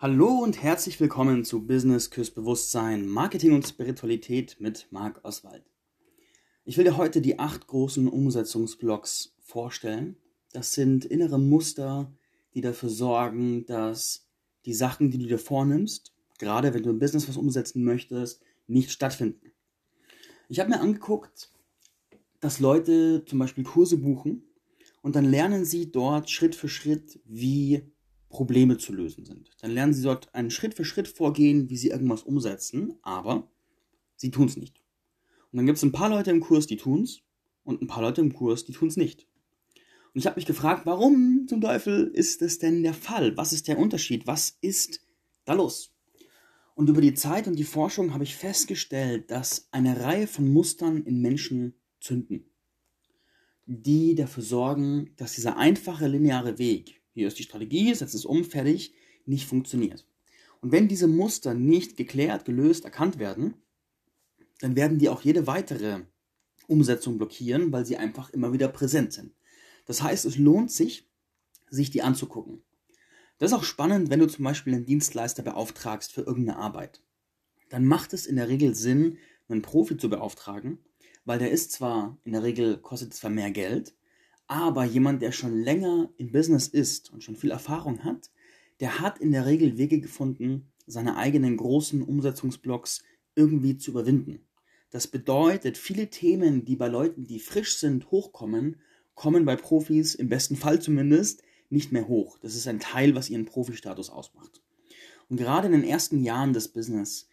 Hallo und herzlich willkommen zu Business Küss Bewusstsein, Marketing und Spiritualität mit Marc Oswald. Ich will dir heute die acht großen Umsetzungsblocks vorstellen. Das sind innere Muster, die dafür sorgen, dass die Sachen, die du dir vornimmst, gerade wenn du im Business was umsetzen möchtest, nicht stattfinden. Ich habe mir angeguckt, dass Leute zum Beispiel Kurse buchen und dann lernen sie dort Schritt für Schritt, wie Probleme zu lösen sind. Dann lernen sie dort einen Schritt für Schritt vorgehen, wie sie irgendwas umsetzen, aber sie tun es nicht. Und dann gibt es ein paar Leute im Kurs, die tun es, und ein paar Leute im Kurs, die tun es nicht. Und ich habe mich gefragt, warum zum Teufel ist das denn der Fall? Was ist der Unterschied? Was ist da los? Und über die Zeit und die Forschung habe ich festgestellt, dass eine Reihe von Mustern in Menschen zünden, die dafür sorgen, dass dieser einfache lineare Weg, hier ist die Strategie, setzt es um, fertig, nicht funktioniert. Und wenn diese Muster nicht geklärt, gelöst, erkannt werden, dann werden die auch jede weitere Umsetzung blockieren, weil sie einfach immer wieder präsent sind. Das heißt, es lohnt sich, sich die anzugucken. Das ist auch spannend, wenn du zum Beispiel einen Dienstleister beauftragst für irgendeine Arbeit. Dann macht es in der Regel Sinn, einen Profi zu beauftragen, weil der ist zwar, in der Regel kostet zwar mehr Geld, aber jemand, der schon länger im Business ist und schon viel Erfahrung hat, der hat in der Regel Wege gefunden, seine eigenen großen Umsetzungsblocks irgendwie zu überwinden. Das bedeutet, viele Themen, die bei Leuten, die frisch sind, hochkommen, kommen bei Profis, im besten Fall zumindest, nicht mehr hoch. Das ist ein Teil, was ihren Profi-Status ausmacht. Und gerade in den ersten Jahren des Business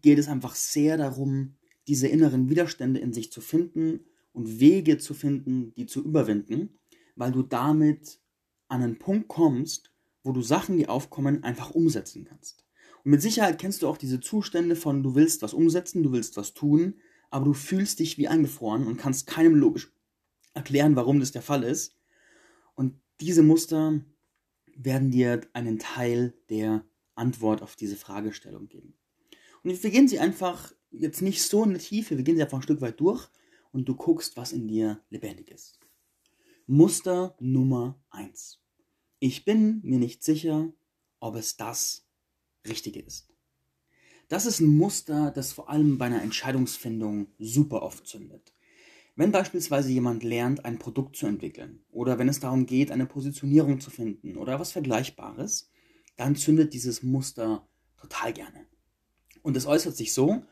geht es einfach sehr darum, diese inneren Widerstände in sich zu finden und Wege zu finden, die zu überwinden, weil du damit an einen Punkt kommst, wo du Sachen, die aufkommen, einfach umsetzen kannst. Und mit Sicherheit kennst du auch diese Zustände von, du willst was umsetzen, du willst was tun, aber du fühlst dich wie eingefroren und kannst keinem logisch erklären, warum das der Fall ist. Und diese Muster werden dir einen Teil der Antwort auf diese Fragestellung geben. Und wir gehen sie einfach jetzt nicht so in die Tiefe, wir gehen sie einfach ein Stück weit durch und du guckst, was in dir lebendig ist. Muster Nummer 1. Ich bin mir nicht sicher, ob es das Richtige ist. Das ist ein Muster, das vor allem bei einer Entscheidungsfindung super oft zündet. Wenn beispielsweise jemand lernt, ein Produkt zu entwickeln oder wenn es darum geht, eine Positionierung zu finden oder was Vergleichbares, dann zündet dieses Muster total gerne. Und es äußert sich so,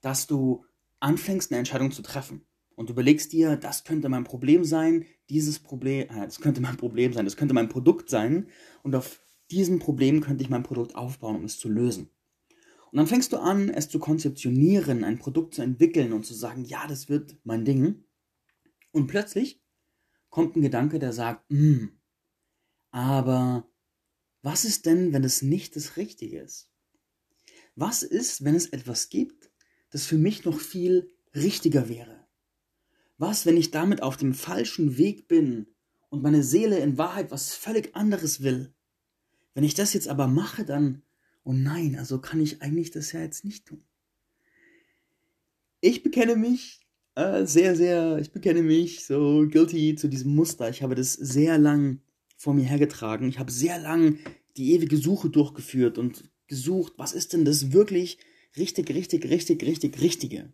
dass du anfängst, eine Entscheidung zu treffen und überlegst dir, das könnte mein Problem sein, dieses Problem, äh, das könnte mein Problem sein, das könnte mein Produkt sein und auf diesem Problem könnte ich mein Produkt aufbauen, um es zu lösen. Und dann fängst du an, es zu konzeptionieren, ein Produkt zu entwickeln und zu sagen, ja, das wird mein Ding. Und plötzlich kommt ein Gedanke, der sagt, hm, aber was ist denn, wenn es nicht das Richtige ist? Was ist, wenn es etwas gibt, das für mich noch viel richtiger wäre? Was, wenn ich damit auf dem falschen Weg bin und meine Seele in Wahrheit was völlig anderes will? Wenn ich das jetzt aber mache, dann, oh nein, also kann ich eigentlich das ja jetzt nicht tun. Ich bekenne mich äh, sehr, sehr, ich bekenne mich so guilty zu diesem Muster. Ich habe das sehr lang vor mir hergetragen. Ich habe sehr lang die ewige Suche durchgeführt und gesucht, was ist denn das wirklich richtig, richtig, richtig, richtig, richtige?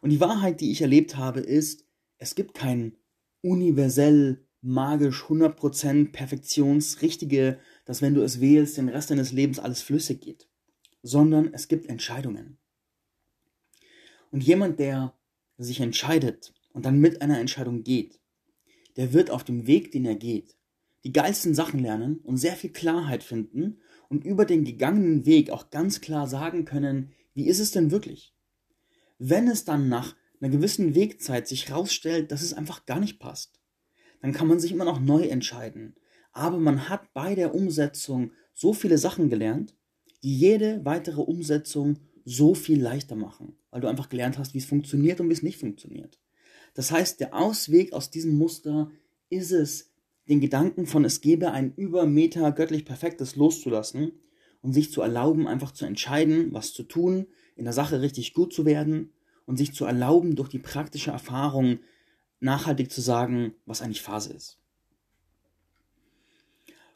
Und die Wahrheit, die ich erlebt habe, ist, es gibt kein universell, magisch, 100% perfektionsrichtige, dass wenn du es wählst, den Rest deines Lebens alles flüssig geht. Sondern es gibt Entscheidungen. Und jemand, der sich entscheidet und dann mit einer Entscheidung geht, der wird auf dem Weg, den er geht, die geilsten Sachen lernen und sehr viel Klarheit finden und über den gegangenen Weg auch ganz klar sagen können, wie ist es denn wirklich? Wenn es dann nach einer gewissen Wegzeit sich herausstellt, dass es einfach gar nicht passt, dann kann man sich immer noch neu entscheiden. Aber man hat bei der Umsetzung so viele Sachen gelernt, die jede weitere Umsetzung so viel leichter machen, weil du einfach gelernt hast, wie es funktioniert und wie es nicht funktioniert. Das heißt, der Ausweg aus diesem Muster ist es, den Gedanken von es gebe ein über Meta göttlich perfektes loszulassen und sich zu erlauben, einfach zu entscheiden, was zu tun, in der Sache richtig gut zu werden und sich zu erlauben, durch die praktische Erfahrung nachhaltig zu sagen, was eigentlich Phase ist.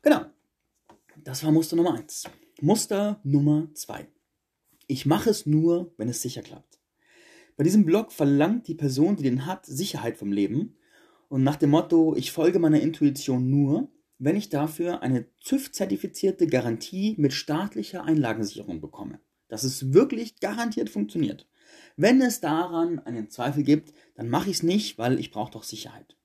Genau. Das war Muster Nummer 1. Muster Nummer 2. Ich mache es nur, wenn es sicher klappt. Bei diesem Blog verlangt die Person, die den hat, Sicherheit vom Leben und nach dem Motto, ich folge meiner Intuition nur, wenn ich dafür eine TÜV-zertifizierte Garantie mit staatlicher Einlagensicherung bekomme. Dass es wirklich garantiert funktioniert. Wenn es daran einen Zweifel gibt, dann mache ich es nicht, weil ich brauche doch Sicherheit.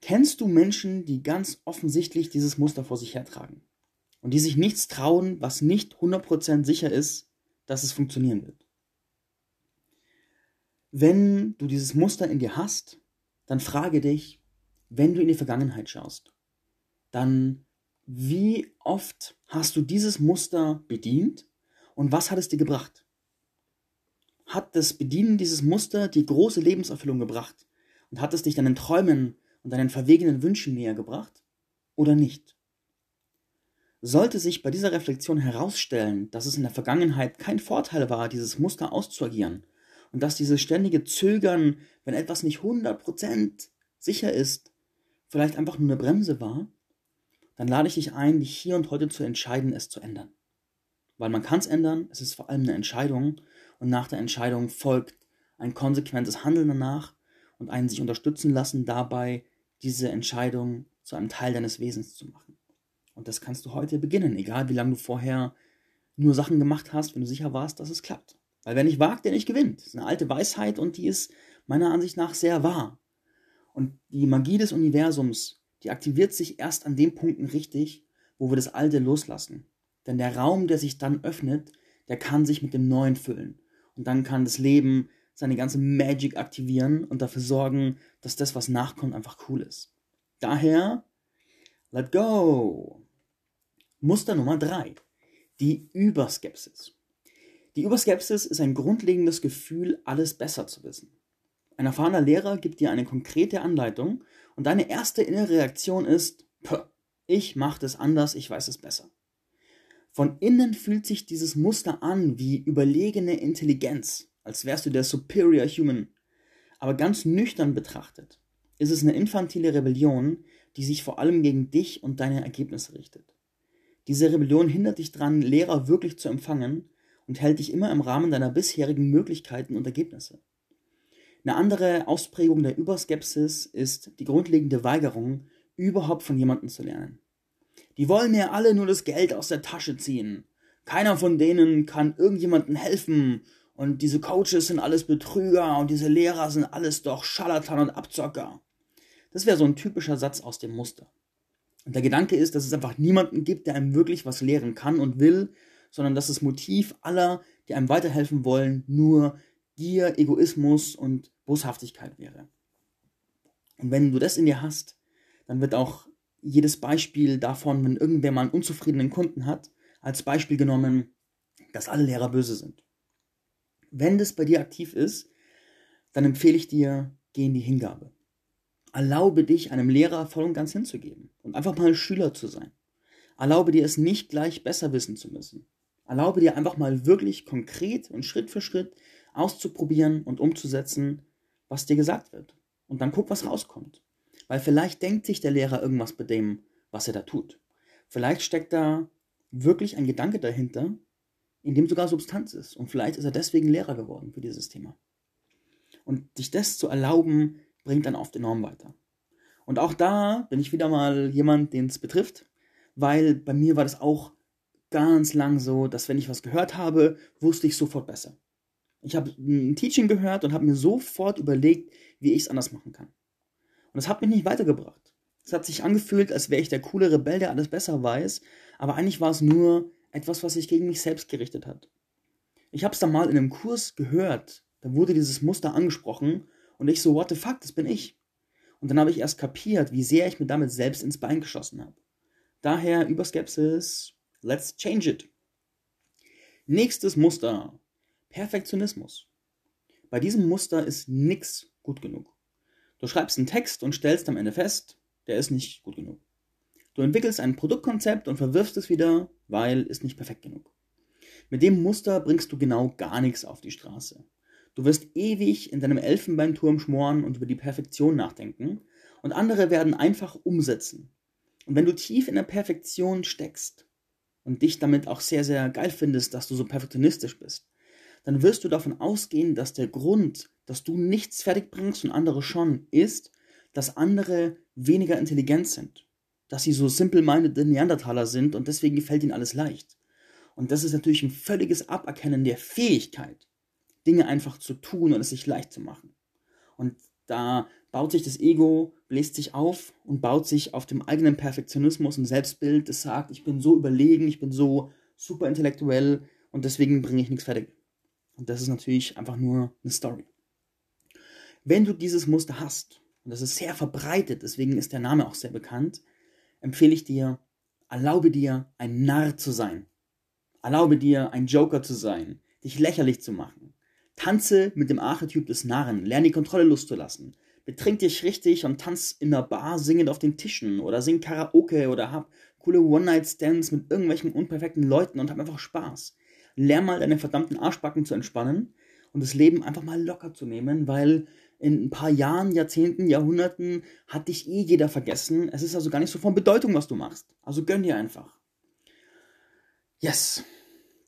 Kennst du Menschen, die ganz offensichtlich dieses Muster vor sich hertragen und die sich nichts trauen, was nicht 100% sicher ist, dass es funktionieren wird? Wenn du dieses Muster in dir hast, dann frage dich, wenn du in die Vergangenheit schaust, dann wie oft hast du dieses Muster bedient und was hat es dir gebracht? Hat das Bedienen dieses Muster die große Lebenserfüllung gebracht und hat es dich deinen Träumen und deinen verwegenen Wünschen näher gebracht oder nicht? Sollte sich bei dieser Reflexion herausstellen, dass es in der Vergangenheit kein Vorteil war, dieses Muster auszuagieren und dass dieses ständige Zögern, wenn etwas nicht 100% sicher ist, vielleicht einfach nur eine Bremse war, dann lade ich dich ein, dich hier und heute zu entscheiden, es zu ändern. Weil man kann es ändern, es ist vor allem eine Entscheidung und nach der Entscheidung folgt ein konsequentes Handeln danach und ein sich unterstützen lassen dabei, diese Entscheidung zu einem Teil deines Wesens zu machen. Und das kannst du heute beginnen, egal wie lange du vorher nur Sachen gemacht hast, wenn du sicher warst, dass es klappt. Weil wer nicht wagt, der nicht gewinnt. Das ist eine alte Weisheit und die ist meiner Ansicht nach sehr wahr. Und die Magie des Universums, die aktiviert sich erst an den Punkten richtig, wo wir das Alte loslassen. Denn der Raum, der sich dann öffnet, der kann sich mit dem Neuen füllen. Und dann kann das Leben seine ganze Magic aktivieren und dafür sorgen, dass das, was nachkommt, einfach cool ist. Daher, let go! Muster Nummer drei: Die Überskepsis. Die Überskepsis ist ein grundlegendes Gefühl, alles besser zu wissen. Ein erfahrener Lehrer gibt dir eine konkrete Anleitung und deine erste innere Reaktion ist, ich mache das anders, ich weiß es besser. Von innen fühlt sich dieses Muster an wie überlegene Intelligenz, als wärst du der Superior Human. Aber ganz nüchtern betrachtet ist es eine infantile Rebellion, die sich vor allem gegen dich und deine Ergebnisse richtet. Diese Rebellion hindert dich daran, Lehrer wirklich zu empfangen und hält dich immer im Rahmen deiner bisherigen Möglichkeiten und Ergebnisse. Eine andere Ausprägung der Überskepsis ist die grundlegende Weigerung, überhaupt von jemandem zu lernen. Die wollen mir alle nur das Geld aus der Tasche ziehen. Keiner von denen kann irgendjemandem helfen. Und diese Coaches sind alles Betrüger und diese Lehrer sind alles doch Scharlatan und Abzocker. Das wäre so ein typischer Satz aus dem Muster. Und der Gedanke ist, dass es einfach niemanden gibt, der einem wirklich was lehren kann und will, sondern dass das Motiv aller, die einem weiterhelfen wollen, nur Gier, Egoismus und Boshaftigkeit wäre. Und wenn du das in dir hast, dann wird auch jedes Beispiel davon, wenn irgendwer mal einen unzufriedenen Kunden hat, als Beispiel genommen, dass alle Lehrer böse sind. Wenn das bei dir aktiv ist, dann empfehle ich dir, geh in die Hingabe. Erlaube dich, einem Lehrer voll und ganz hinzugeben und einfach mal Schüler zu sein. Erlaube dir es nicht gleich besser wissen zu müssen. Erlaube dir einfach mal wirklich konkret und Schritt für Schritt auszuprobieren und umzusetzen, was dir gesagt wird. Und dann guck, was rauskommt. Weil vielleicht denkt sich der Lehrer irgendwas bei dem, was er da tut. Vielleicht steckt da wirklich ein Gedanke dahinter, in dem sogar Substanz ist. Und vielleicht ist er deswegen Lehrer geworden für dieses Thema. Und sich das zu erlauben, bringt dann oft enorm weiter. Und auch da bin ich wieder mal jemand, den es betrifft, weil bei mir war das auch ganz lang so, dass wenn ich was gehört habe, wusste ich sofort besser. Ich habe ein Teaching gehört und habe mir sofort überlegt, wie ich es anders machen kann. Und das hat mich nicht weitergebracht. Es hat sich angefühlt, als wäre ich der coole Rebell, der alles besser weiß, aber eigentlich war es nur etwas, was sich gegen mich selbst gerichtet hat. Ich habe es dann mal in einem Kurs gehört, da wurde dieses Muster angesprochen und ich so, what the fuck, das bin ich. Und dann habe ich erst kapiert, wie sehr ich mir damit selbst ins Bein geschossen habe. Daher Überskepsis, let's change it. Nächstes Muster, Perfektionismus. Bei diesem Muster ist nichts gut genug. Du schreibst einen Text und stellst am Ende fest, der ist nicht gut genug. Du entwickelst ein Produktkonzept und verwirfst es wieder, weil ist nicht perfekt genug. Mit dem Muster bringst du genau gar nichts auf die Straße. Du wirst ewig in deinem Elfenbeinturm schmoren und über die Perfektion nachdenken und andere werden einfach umsetzen. Und wenn du tief in der Perfektion steckst, und dich damit auch sehr, sehr geil findest, dass du so perfektionistisch bist, dann wirst du davon ausgehen, dass der Grund, dass du nichts fertig bringst und andere schon, ist, dass andere weniger intelligent sind. Dass sie so simple-minded Neandertaler sind und deswegen gefällt ihnen alles leicht. Und das ist natürlich ein völliges Aberkennen der Fähigkeit, Dinge einfach zu tun und es sich leicht zu machen. Und da baut sich das Ego, bläst sich auf und baut sich auf dem eigenen Perfektionismus und Selbstbild, das sagt, ich bin so überlegen, ich bin so super intellektuell und deswegen bringe ich nichts fertig. Und das ist natürlich einfach nur eine Story. Wenn du dieses Muster hast, und das ist sehr verbreitet, deswegen ist der Name auch sehr bekannt, empfehle ich dir, erlaube dir, ein Narr zu sein. Erlaube dir, ein Joker zu sein, dich lächerlich zu machen. Tanze mit dem Archetyp des Narren, lerne die Kontrolle loszulassen. Betrink dich richtig und tanz in der Bar singend auf den Tischen oder sing Karaoke oder hab coole One-Night-Stands mit irgendwelchen unperfekten Leuten und hab einfach Spaß lern mal deine verdammten Arschbacken zu entspannen und das Leben einfach mal locker zu nehmen, weil in ein paar Jahren, Jahrzehnten, Jahrhunderten hat dich eh jeder vergessen. Es ist also gar nicht so von Bedeutung, was du machst. Also gönn dir einfach. Yes,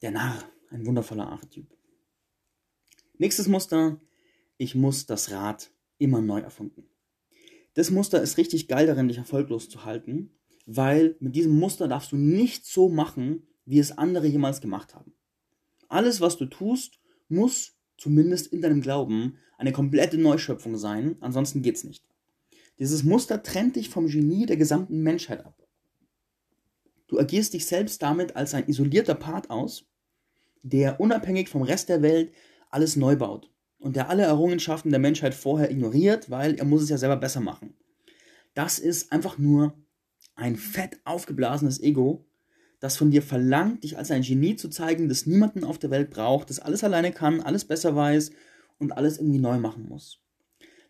der Narr, ein wundervoller Archetyp. Nächstes Muster, ich muss das Rad immer neu erfunden. Das Muster ist richtig geil darin, dich erfolglos zu halten, weil mit diesem Muster darfst du nicht so machen, wie es andere jemals gemacht haben. Alles, was du tust, muss, zumindest in deinem Glauben, eine komplette Neuschöpfung sein, ansonsten geht's nicht. Dieses Muster trennt dich vom Genie der gesamten Menschheit ab. Du agierst dich selbst damit als ein isolierter Part aus, der unabhängig vom Rest der Welt alles neu baut und der alle Errungenschaften der Menschheit vorher ignoriert, weil er muss es ja selber besser machen. Das ist einfach nur ein fett aufgeblasenes Ego, das von dir verlangt, dich als ein Genie zu zeigen, das niemanden auf der Welt braucht, das alles alleine kann, alles besser weiß und alles irgendwie neu machen muss.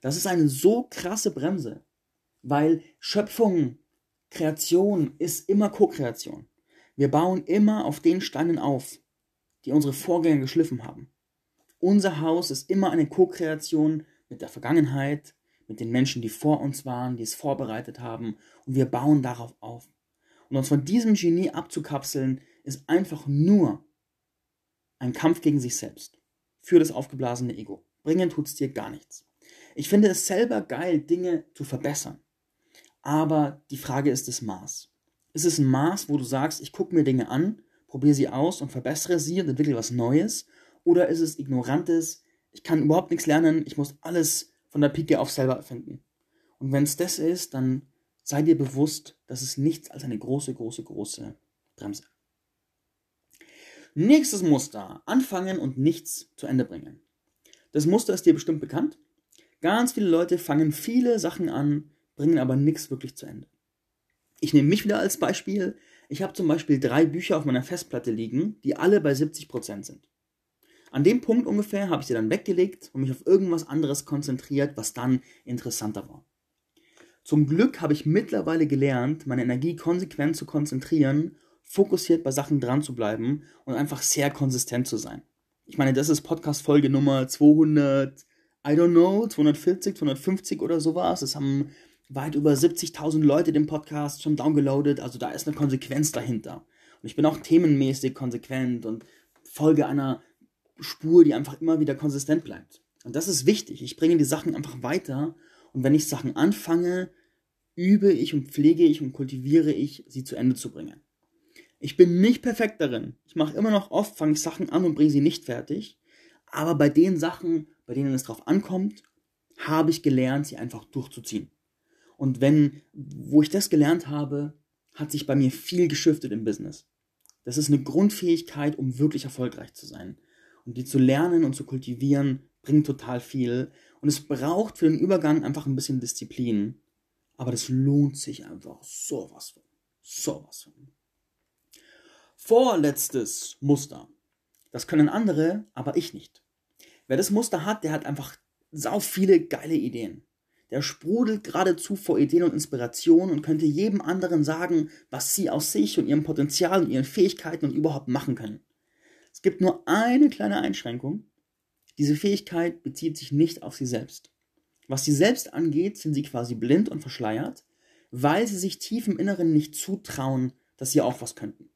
Das ist eine so krasse Bremse, weil Schöpfung, Kreation ist immer Co-Kreation. Wir bauen immer auf den Steinen auf, die unsere Vorgänger geschliffen haben. Unser Haus ist immer eine Co-Kreation mit der Vergangenheit, mit den Menschen, die vor uns waren, die es vorbereitet haben, und wir bauen darauf auf. Und uns von diesem Genie abzukapseln, ist einfach nur ein Kampf gegen sich selbst. Für das aufgeblasene Ego. Bringen tut's dir gar nichts. Ich finde es selber geil, Dinge zu verbessern. Aber die Frage ist das Maß. Ist es ein Maß, wo du sagst, ich gucke mir Dinge an, probiere sie aus und verbessere sie und entwickle was Neues? Oder ist es ignorantes, ich kann überhaupt nichts lernen, ich muss alles von der Pike auf selber erfinden? Und wenn es das ist, dann sei dir bewusst, dass es nichts als eine große, große, große Bremse. Nächstes Muster. Anfangen und nichts zu Ende bringen. Das Muster ist dir bestimmt bekannt. Ganz viele Leute fangen viele Sachen an, bringen aber nichts wirklich zu Ende. Ich nehme mich wieder als Beispiel. Ich habe zum Beispiel drei Bücher auf meiner Festplatte liegen, die alle bei 70% sind. An dem Punkt ungefähr habe ich sie dann weggelegt und mich auf irgendwas anderes konzentriert, was dann interessanter war. Zum Glück habe ich mittlerweile gelernt, meine Energie konsequent zu konzentrieren, fokussiert bei Sachen dran zu bleiben und einfach sehr konsistent zu sein. Ich meine, das ist Podcast-Folge Nummer 200, I don't know, 240, 250 oder sowas. Es haben weit über 70.000 Leute den Podcast schon downgeloadet, also da ist eine Konsequenz dahinter. Und ich bin auch themenmäßig konsequent und folge einer Spur, die einfach immer wieder konsistent bleibt. Und das ist wichtig. Ich bringe die Sachen einfach weiter und wenn ich Sachen anfange, übe ich und pflege ich und kultiviere ich, sie zu Ende zu bringen. Ich bin nicht perfekt darin. Ich mache immer noch oft, fange Sachen an und bringe sie nicht fertig. Aber bei den Sachen, bei denen es drauf ankommt, habe ich gelernt, sie einfach durchzuziehen. Und wenn, wo ich das gelernt habe, hat sich bei mir viel geschiftet im Business. Das ist eine Grundfähigkeit, um wirklich erfolgreich zu sein. Und die zu lernen und zu kultivieren, bringt total viel. Und es braucht für den Übergang einfach ein bisschen Disziplin. Aber das lohnt sich einfach sowas von. Sowas von. Vorletztes Muster. Das können andere, aber ich nicht. Wer das Muster hat, der hat einfach sau viele geile Ideen. Der sprudelt geradezu vor Ideen und Inspiration und könnte jedem anderen sagen, was sie aus sich und ihrem Potenzial und ihren Fähigkeiten und überhaupt machen können. Es gibt nur eine kleine Einschränkung. Diese Fähigkeit bezieht sich nicht auf sie selbst. Was sie selbst angeht, sind sie quasi blind und verschleiert, weil sie sich tief im Inneren nicht zutrauen, dass sie auch was könnten.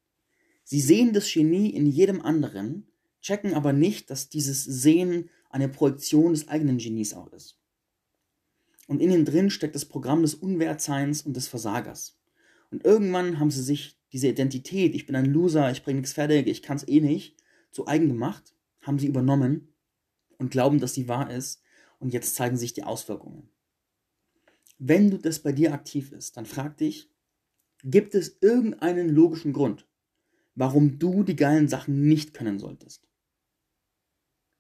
Sie sehen das Genie in jedem anderen, checken aber nicht, dass dieses Sehen eine Projektion des eigenen Genies auch ist. Und in ihnen drin steckt das Programm des Unwertseins und des Versagers. Und irgendwann haben sie sich diese Identität, ich bin ein Loser, ich bringe nichts fertig, ich kann es eh nicht, zu eigen gemacht, haben sie übernommen und glauben, dass sie wahr ist. Und jetzt zeigen sich die Auswirkungen. Wenn du das bei dir aktiv ist, dann frag dich, gibt es irgendeinen logischen Grund, warum du die geilen Sachen nicht können solltest?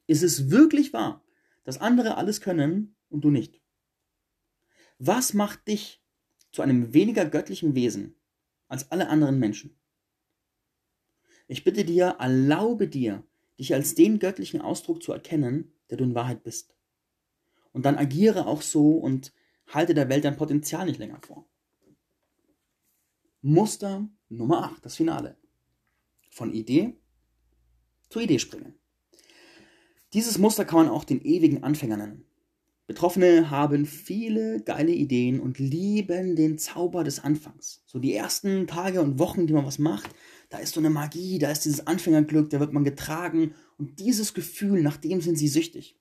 Ist es wirklich wahr, dass andere alles können und du nicht? Was macht dich zu einem weniger göttlichen Wesen als alle anderen Menschen? Ich bitte dir, erlaube dir, dich als den göttlichen Ausdruck zu erkennen, der du in Wahrheit bist. Und dann agiere auch so und halte der Welt dein Potenzial nicht länger vor. Muster Nummer 8, das Finale. Von Idee zu Idee springen. Dieses Muster kann man auch den ewigen Anfänger nennen. Betroffene haben viele geile Ideen und lieben den Zauber des Anfangs. So die ersten Tage und Wochen, die man was macht, da ist so eine Magie, da ist dieses Anfängerglück, da wird man getragen und dieses Gefühl, nach dem sind sie süchtig.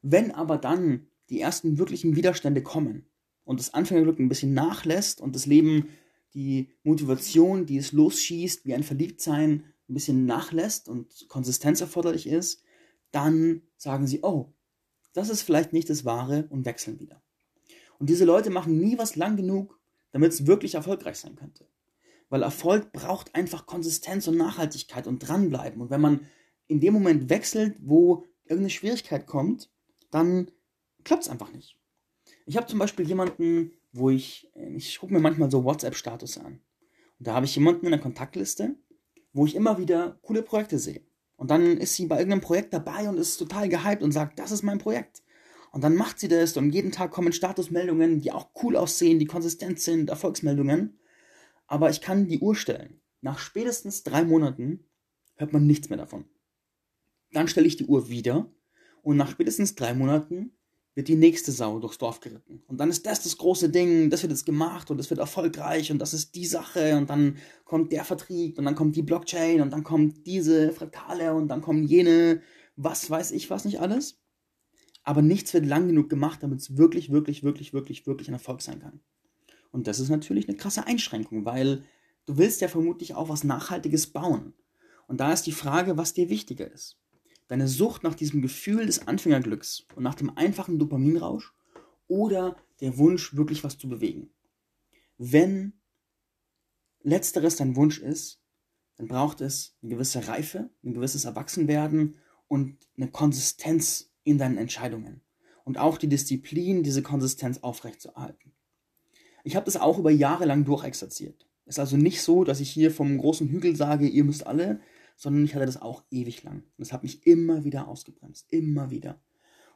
Wenn aber dann die ersten wirklichen Widerstände kommen und das Anfängerglück ein bisschen nachlässt und das Leben die Motivation, die es losschießt, wie ein Verliebtsein, ein bisschen nachlässt und Konsistenz erforderlich ist, dann sagen sie, oh, das ist vielleicht nicht das Wahre und wechseln wieder. Und diese Leute machen nie was lang genug, damit es wirklich erfolgreich sein könnte. Weil Erfolg braucht einfach Konsistenz und Nachhaltigkeit und dranbleiben. Und wenn man in dem Moment wechselt, wo irgendeine Schwierigkeit kommt, dann klappt es einfach nicht. Ich habe zum Beispiel jemanden, wo ich, ich gucke mir manchmal so WhatsApp-Status an. Und da habe ich jemanden in der Kontaktliste, wo ich immer wieder coole Projekte sehe. Und dann ist sie bei irgendeinem Projekt dabei und ist total gehypt und sagt, das ist mein Projekt. Und dann macht sie das und jeden Tag kommen Statusmeldungen, die auch cool aussehen, die konsistent sind, Erfolgsmeldungen. Aber ich kann die Uhr stellen. Nach spätestens drei Monaten hört man nichts mehr davon. Dann stelle ich die Uhr wieder und nach spätestens drei Monaten wird die nächste Sau durchs Dorf geritten. Und dann ist das das große Ding, das wird jetzt gemacht und das wird erfolgreich und das ist die Sache und dann kommt der Vertrieb und dann kommt die Blockchain und dann kommt diese Fraktale und dann kommen jene, was weiß ich was nicht alles. Aber nichts wird lang genug gemacht, damit es wirklich, wirklich, wirklich, wirklich, wirklich ein Erfolg sein kann. Und das ist natürlich eine krasse Einschränkung, weil du willst ja vermutlich auch was Nachhaltiges bauen. Und da ist die Frage, was dir wichtiger ist deine Sucht nach diesem Gefühl des Anfängerglücks und nach dem einfachen Dopaminrausch oder der Wunsch, wirklich was zu bewegen. Wenn letzteres dein Wunsch ist, dann braucht es eine gewisse Reife, ein gewisses Erwachsenwerden und eine Konsistenz in deinen Entscheidungen. Und auch die Disziplin, diese Konsistenz aufrechtzuerhalten. Ich habe das auch über Jahre lang durchexerziert. Es ist also nicht so, dass ich hier vom großen Hügel sage, ihr müsst alle, sondern ich hatte das auch ewig lang. Und das hat mich immer wieder ausgebremst, immer wieder.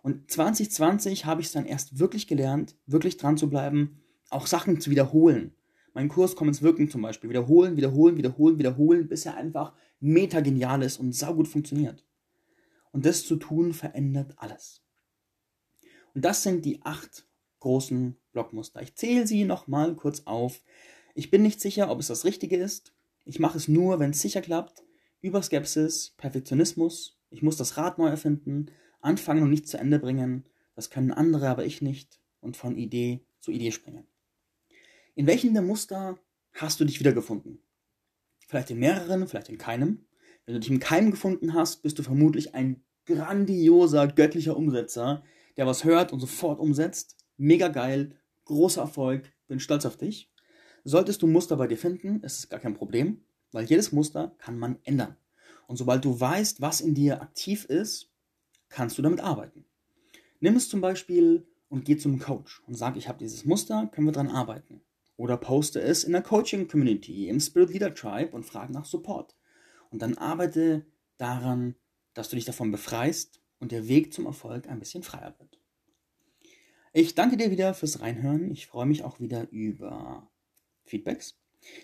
Und 2020 habe ich es dann erst wirklich gelernt, wirklich dran zu bleiben, auch Sachen zu wiederholen. Mein Kurs Komm ins Wirken zum Beispiel. Wiederholen, wiederholen, wiederholen, wiederholen, bis er einfach meta genial ist und saugut funktioniert. Und das zu tun verändert alles. Und das sind die acht großen Blockmuster. Ich zähle sie nochmal kurz auf. Ich bin nicht sicher, ob es das Richtige ist. Ich mache es nur, wenn es sicher klappt. Überskepsis, Perfektionismus, ich muss das Rad neu erfinden, anfangen und nicht zu Ende bringen, das können andere, aber ich nicht, und von Idee zu Idee springen. In welchen der Muster hast du dich wiedergefunden? Vielleicht in mehreren, vielleicht in keinem. Wenn du dich in keinem gefunden hast, bist du vermutlich ein grandioser göttlicher Umsetzer, der was hört und sofort umsetzt. Mega geil, großer Erfolg, bin stolz auf dich. Solltest du Muster bei dir finden, ist es gar kein Problem. Weil jedes Muster kann man ändern. Und sobald du weißt, was in dir aktiv ist, kannst du damit arbeiten. Nimm es zum Beispiel und geh zum Coach und sag, ich habe dieses Muster, können wir dran arbeiten. Oder poste es in der Coaching-Community, im Spirit Leader Tribe und frage nach Support. Und dann arbeite daran, dass du dich davon befreist und der Weg zum Erfolg ein bisschen freier wird. Ich danke dir wieder fürs Reinhören. Ich freue mich auch wieder über Feedbacks.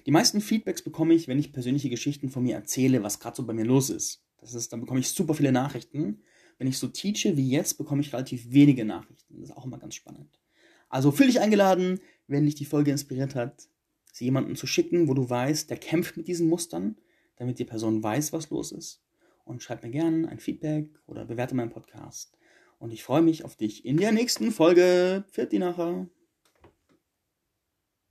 Die meisten Feedbacks bekomme ich, wenn ich persönliche Geschichten von mir erzähle, was gerade so bei mir los ist. Das ist, dann bekomme ich super viele Nachrichten. Wenn ich so teache wie jetzt, bekomme ich relativ wenige Nachrichten. Das ist auch immer ganz spannend. Also fühl dich eingeladen, wenn dich die Folge inspiriert hat, sie jemanden zu schicken, wo du weißt, der kämpft mit diesen Mustern, damit die Person weiß, was los ist. Und schreib mir gerne ein Feedback oder bewerte meinen Podcast. Und ich freue mich auf dich in der nächsten Folge. Pfiat die nachher.